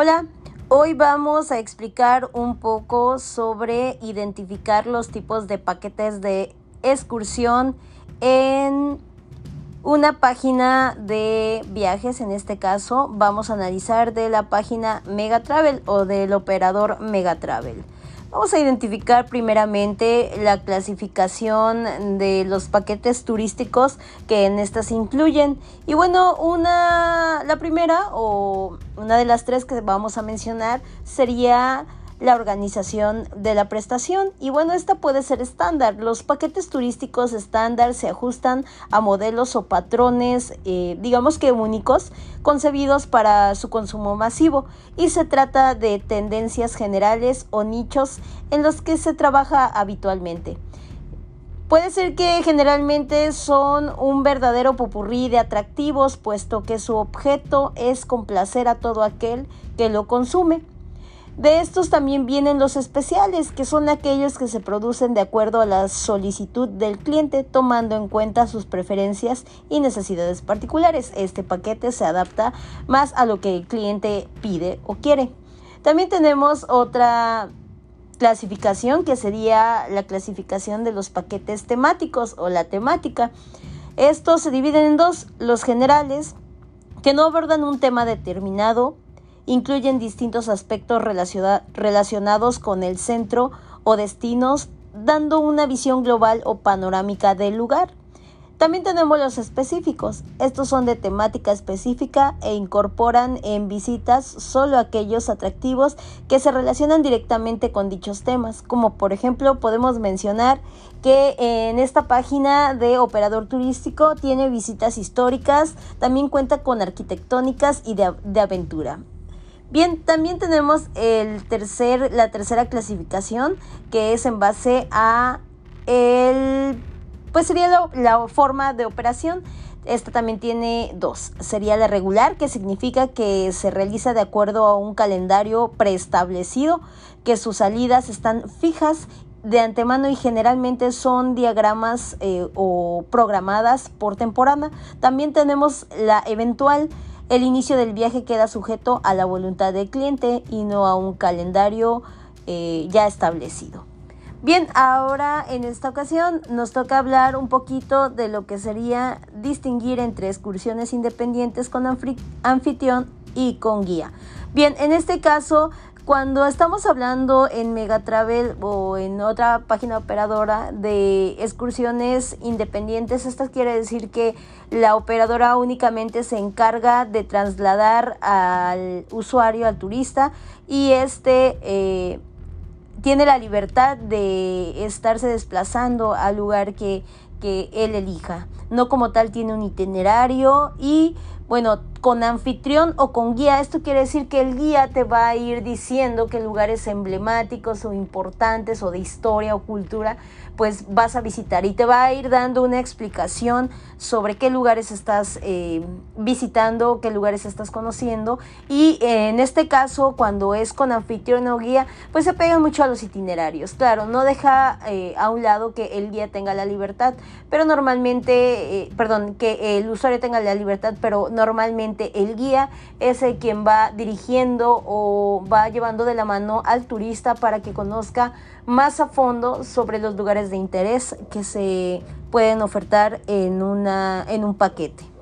Hola, hoy vamos a explicar un poco sobre identificar los tipos de paquetes de excursión en una página de viajes, en este caso vamos a analizar de la página Megatravel o del operador Megatravel. Vamos a identificar primeramente la clasificación de los paquetes turísticos que en estas incluyen. Y bueno, una, la primera o una de las tres que vamos a mencionar sería la organización de la prestación. Y bueno, esta puede ser estándar. Los paquetes turísticos estándar se ajustan a modelos o patrones, eh, digamos que únicos, concebidos para su consumo masivo. Y se trata de tendencias generales o nichos en los que se trabaja habitualmente. Puede ser que generalmente son un verdadero popurrí de atractivos, puesto que su objeto es complacer a todo aquel que lo consume. De estos también vienen los especiales, que son aquellos que se producen de acuerdo a la solicitud del cliente, tomando en cuenta sus preferencias y necesidades particulares. Este paquete se adapta más a lo que el cliente pide o quiere. También tenemos otra clasificación que sería la clasificación de los paquetes temáticos o la temática. Estos se dividen en dos, los generales, que no abordan un tema determinado, incluyen distintos aspectos relacionados con el centro o destinos, dando una visión global o panorámica del lugar. También tenemos los específicos. Estos son de temática específica e incorporan en visitas solo aquellos atractivos que se relacionan directamente con dichos temas. Como por ejemplo podemos mencionar que en esta página de operador turístico tiene visitas históricas, también cuenta con arquitectónicas y de, aventura. Bien, también tenemos el tercer, la tercera clasificación que es en base a el, pues sería la, forma de operación. Esta también tiene dos. Sería la regular, que significa que se realiza de acuerdo a un calendario preestablecido, que sus salidas están fijas de antemano y generalmente son diagramas eh, o programadas por temporada. También tenemos la eventual, el inicio del viaje queda sujeto a la voluntad del cliente y no a un calendario eh, ya establecido. Bien, ahora en esta ocasión nos toca hablar un poquito de lo que sería distinguir entre excursiones independientes con anfitrión y con guía. Bien, en este caso cuando estamos hablando en Megatravel o en otra página operadora de excursiones independientes, esto quiere decir que la operadora únicamente se encarga de trasladar al usuario, al turista, y este eh, tiene la libertad de estarse desplazando al lugar que, que él elija. No como tal tiene un itinerario y bueno, con anfitrión o con guía. Esto quiere decir que el guía te va a ir diciendo que lugares emblemáticos o importantes o de historia o cultura pues vas a visitar y te va a ir dando una explicación sobre qué lugares estás eh, visitando, qué lugares estás conociendo y en este caso cuando es con anfitrión o guía pues se pega mucho a los itinerarios. Claro, no deja eh, a un lado que el guía tenga la libertad, pero normalmente, eh, perdón, que el usuario tenga la libertad, pero normalmente el guía es el quien va dirigiendo o va llevando de la mano al turista para que conozca más a fondo sobre los lugares de interés que se pueden ofertar en, una, en un paquete.